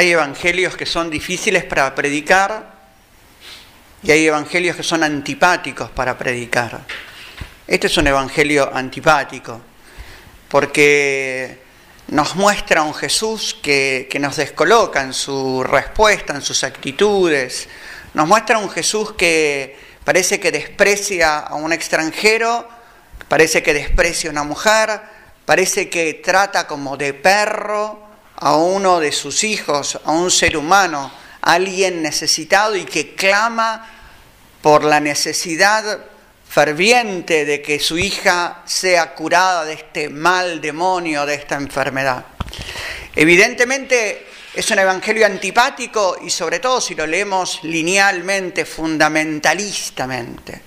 Hay evangelios que son difíciles para predicar y hay evangelios que son antipáticos para predicar. Este es un evangelio antipático porque nos muestra un Jesús que, que, nos descoloca en su respuesta, en sus actitudes. Nos muestra un Jesús que parece que desprecia a un extranjero, parece que desprecia a una mujer, parece que trata como de perro a uno de sus hijos, a un ser humano, a alguien necesitado y que clama por la necesidad ferviente de que su hija sea curada de este mal demonio, de esta enfermedad. Evidentemente es un evangelio antipático y sobre todo si lo leemos linealmente, fundamentalistamente.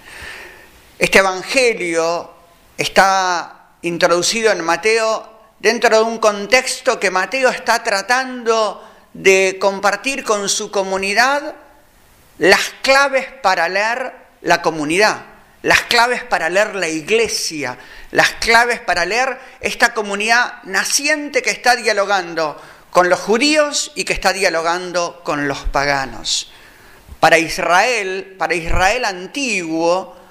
Este evangelio está introducido en Mateo dentro de un contexto que Mateo está tratando de compartir con su comunidad las claves para leer la comunidad, las claves para leer la iglesia, las claves para leer esta comunidad naciente que está dialogando con los judíos y que está dialogando con los paganos. Para Israel, para Israel antiguo,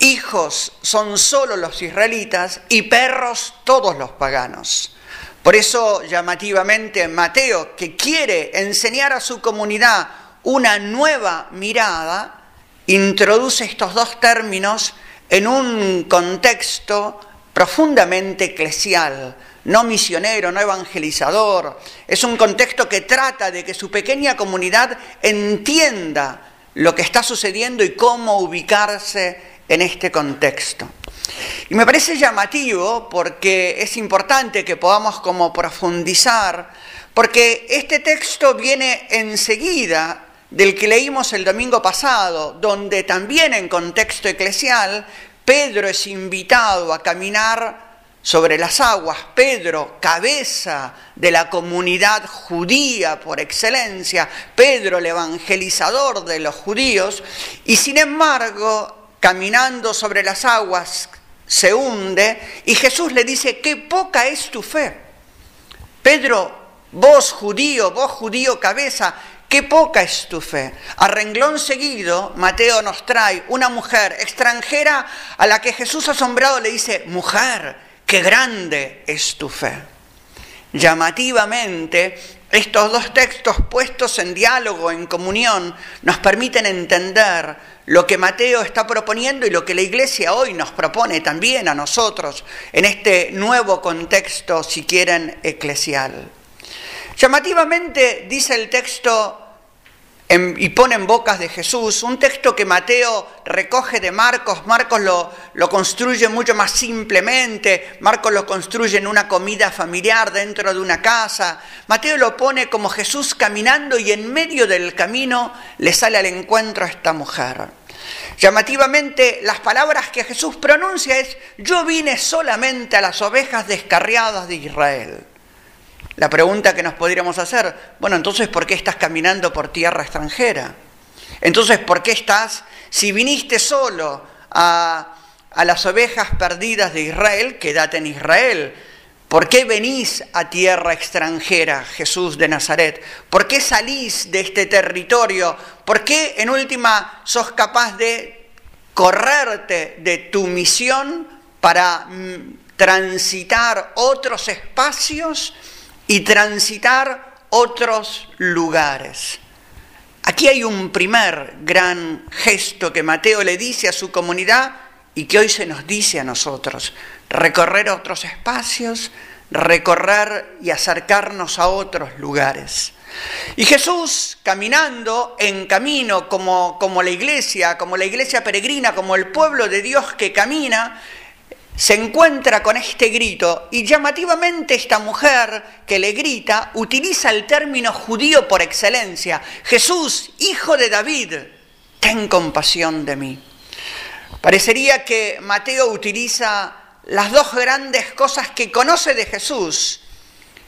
hijos son solo los israelitas y perros todos los paganos. Por eso llamativamente Mateo, que quiere enseñar a su comunidad una nueva mirada, introduce estos dos términos en un contexto profundamente eclesial, no misionero, no evangelizador. Es un contexto que trata de que su pequeña comunidad entienda lo que está sucediendo y cómo ubicarse en este contexto. Y me parece llamativo porque es importante que podamos como profundizar, porque este texto viene enseguida del que leímos el domingo pasado, donde también en contexto eclesial Pedro es invitado a caminar sobre las aguas, Pedro, cabeza de la comunidad judía por excelencia, Pedro el evangelizador de los judíos, y sin embargo caminando sobre las aguas, se hunde y Jesús le dice, qué poca es tu fe. Pedro, vos judío, vos judío cabeza, qué poca es tu fe. A renglón seguido, Mateo nos trae una mujer extranjera a la que Jesús asombrado le dice, mujer, qué grande es tu fe. Llamativamente, estos dos textos puestos en diálogo, en comunión, nos permiten entender lo que Mateo está proponiendo y lo que la Iglesia hoy nos propone también a nosotros en este nuevo contexto, si quieren, eclesial. Llamativamente dice el texto y pone en bocas de Jesús, un texto que Mateo recoge de Marcos, Marcos lo, lo, construye mucho más simplemente, Marcos lo construye en una comida familiar dentro de una casa, Mateo lo pone como Jesús caminando y en medio del camino le sale al encuentro a esta mujer. Llamativamente, las palabras que Jesús pronuncia es, yo vine solamente a las ovejas descarriadas de Israel. La pregunta que nos podríamos hacer, bueno, entonces, ¿por qué estás caminando por tierra extranjera? Entonces, ¿por qué estás, si viniste solo a, a las ovejas perdidas de Israel, quédate en Israel? ¿Por qué venís a tierra extranjera, Jesús de Nazaret? ¿Por qué salís de este territorio? ¿Por qué en última sos capaz de correrte de tu misión para mm, transitar otros espacios y transitar otros lugares? Aquí hay un primer gran gesto que Mateo le dice a su comunidad y que hoy se nos dice a nosotros recorrer otros espacios, recorrer y acercarnos a otros lugares. Y Jesús, caminando en camino como, como la iglesia, como la iglesia peregrina, como el pueblo de Dios que camina, se encuentra con este grito y llamativamente esta mujer que le grita utiliza el término judío por excelencia. Jesús, hijo de David, ten compasión de mí. Parecería que Mateo utiliza las dos grandes cosas que conoce de Jesús.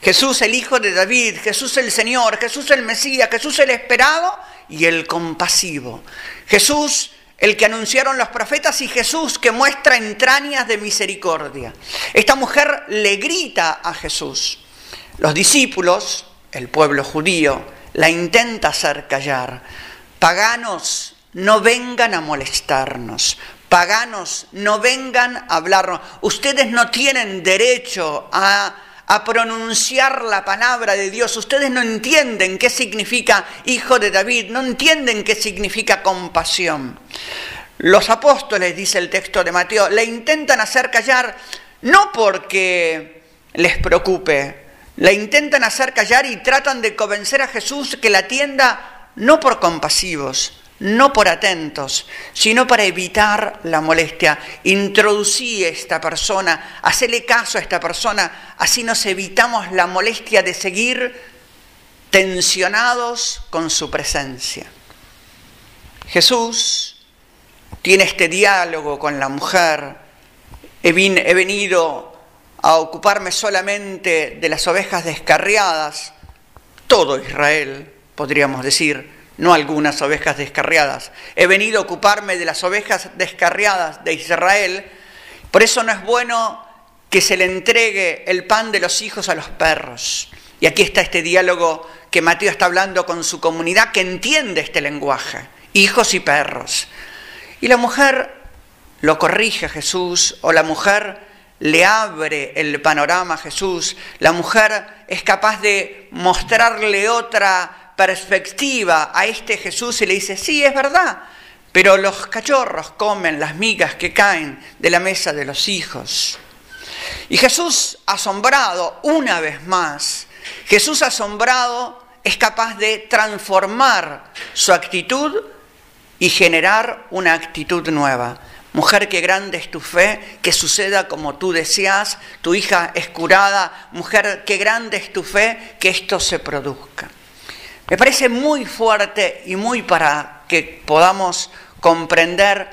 Jesús el Hijo de David, Jesús el Señor, Jesús el Mesías, Jesús el esperado y el compasivo. Jesús el que anunciaron los profetas y Jesús que muestra entrañas de misericordia. Esta mujer le grita a Jesús. Los discípulos, el pueblo judío, la intenta hacer callar. Paganos, no vengan a molestarnos. Paganos, no vengan a hablarnos. Ustedes no tienen derecho a, a pronunciar la palabra de Dios. Ustedes no entienden qué significa hijo de David, no entienden qué significa compasión. Los apóstoles, dice el texto de Mateo, le intentan hacer callar no porque les preocupe, la intentan hacer callar y tratan de convencer a Jesús que la atienda no por compasivos, no por atentos, sino para evitar la molestia. Introducí a esta persona, hacele caso a esta persona, así nos evitamos la molestia de seguir tensionados con su presencia. Jesús tiene este diálogo con la mujer. He, venido a ocuparme solamente de las ovejas descarriadas, todo Israel, podríamos decir, no algunas ovejas descarriadas. He venido a ocuparme de las ovejas descarriadas de Israel, por eso no es bueno que se le entregue el pan de los hijos a los perros. Y aquí está este diálogo que Mateo está hablando con su comunidad que entiende este lenguaje, hijos y perros. Y la mujer lo corrige a Jesús, o la mujer le abre el panorama a Jesús, la mujer es capaz de mostrarle otra perspectiva a este Jesús y le dice, sí, es verdad, pero los cachorros comen las migas que caen de la mesa de los hijos. Y Jesús asombrado, una vez más, Jesús asombrado es capaz de transformar su actitud y generar una actitud nueva. Mujer, qué grande es tu fe, que suceda como tú deseas, tu hija es curada. Mujer, qué grande es tu fe, que esto se produzca. Me parece muy fuerte y muy para que podamos comprender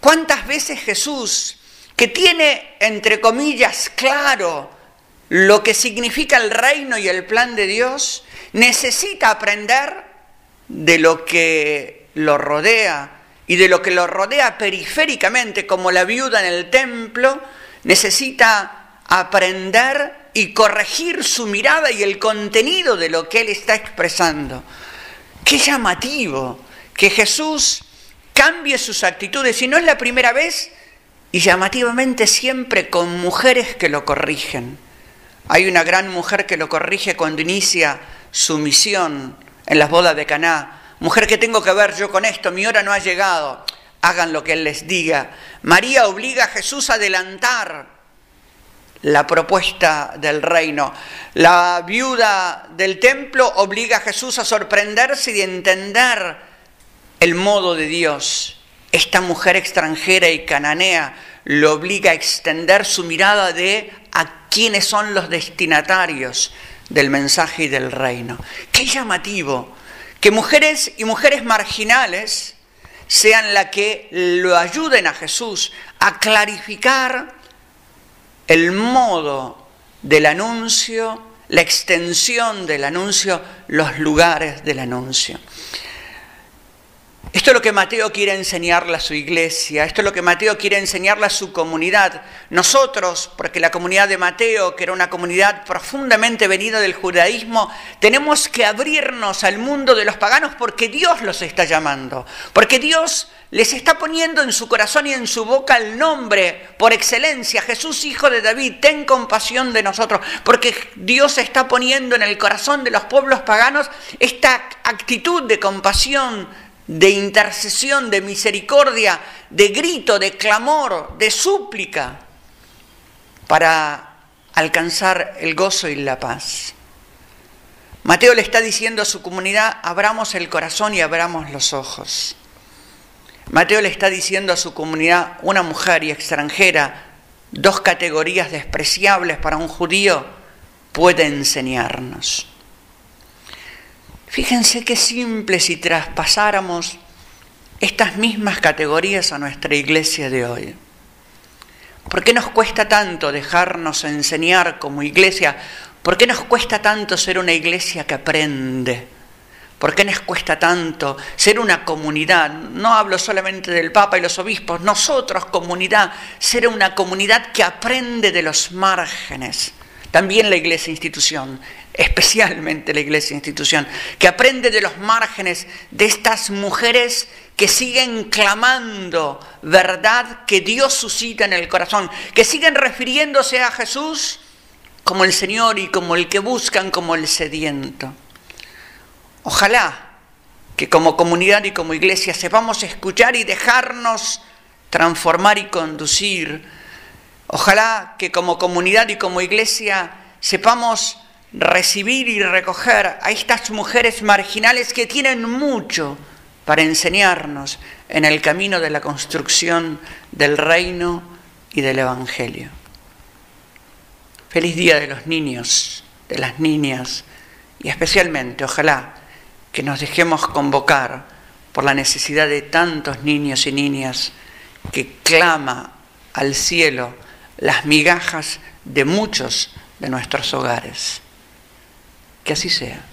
cuántas veces Jesús, que tiene, entre comillas, claro lo que significa el reino y el plan de Dios, necesita aprender de lo que lo rodea y de lo que lo rodea periféricamente, como la viuda en el templo, necesita aprender y corregir su mirada y el contenido de lo que él está expresando. Qué llamativo que Jesús cambie sus actitudes, y no es la primera vez, y llamativamente siempre con mujeres que lo corrigen. Hay una gran mujer que lo corrige cuando inicia su misión en las bodas de Caná Mujer, ¿qué tengo que ver yo con esto? Mi hora no ha llegado. Hagan lo que Él les diga. María obliga a Jesús a adelantar la propuesta del reino. La viuda del templo obliga a Jesús a sorprenderse y entender el modo de Dios. Esta mujer extranjera y cananea lo obliga a extender su mirada de a quiénes son los destinatarios del mensaje y del reino. Qué llamativo que mujeres y mujeres marginales sean las que lo ayuden a Jesús a clarificar el modo del anuncio, la extensión del anuncio, los lugares del anuncio. Esto es lo que Mateo quiere enseñarle a su iglesia, esto es lo que Mateo quiere enseñarle a su comunidad. Nosotros, porque la comunidad de Mateo, que era una comunidad profundamente venida del judaísmo, tenemos que abrirnos al mundo de los paganos porque Dios los está llamando, porque Dios les está poniendo en su corazón y en su boca el nombre por excelencia, Jesús Hijo de David, ten compasión de nosotros, porque Dios está poniendo en el corazón de los pueblos paganos esta actitud de compasión, de intercesión, de misericordia, de grito, de clamor, de súplica, para alcanzar el gozo y la paz. Mateo le está diciendo a su comunidad, abramos el corazón y abramos los ojos. Mateo le está diciendo a su comunidad, una mujer y extranjera, dos categorías despreciables para un judío, puede enseñarnos. Fíjense qué simple si traspasáramos estas mismas categorías a nuestra iglesia de hoy. ¿Por qué nos cuesta tanto dejarnos enseñar como iglesia? ¿Por qué nos cuesta tanto ser una iglesia que aprende? ¿Por qué nos cuesta tanto ser una comunidad? No hablo solamente del Papa y los obispos, nosotros comunidad, ser una comunidad que aprende de los márgenes. También la iglesia institución, especialmente la iglesia institución, que aprende de los márgenes de estas mujeres que siguen clamando verdad que Dios suscita en el corazón, que siguen refiriéndose a Jesús como el Señor y como el que buscan como el sediento. Ojalá que como comunidad y como iglesia sepamos escuchar y dejarnos transformar y conducir. Ojalá que como comunidad y como iglesia sepamos recibir y recoger a estas mujeres marginales que tienen mucho para enseñarnos en el camino de la construcción del reino y del Evangelio. Feliz día de los niños, de las niñas y especialmente, ojalá, que nos dejemos convocar por la necesidad de tantos niños y niñas que clama al cielo las migajas de muchos de nuestros hogares. Que así sea.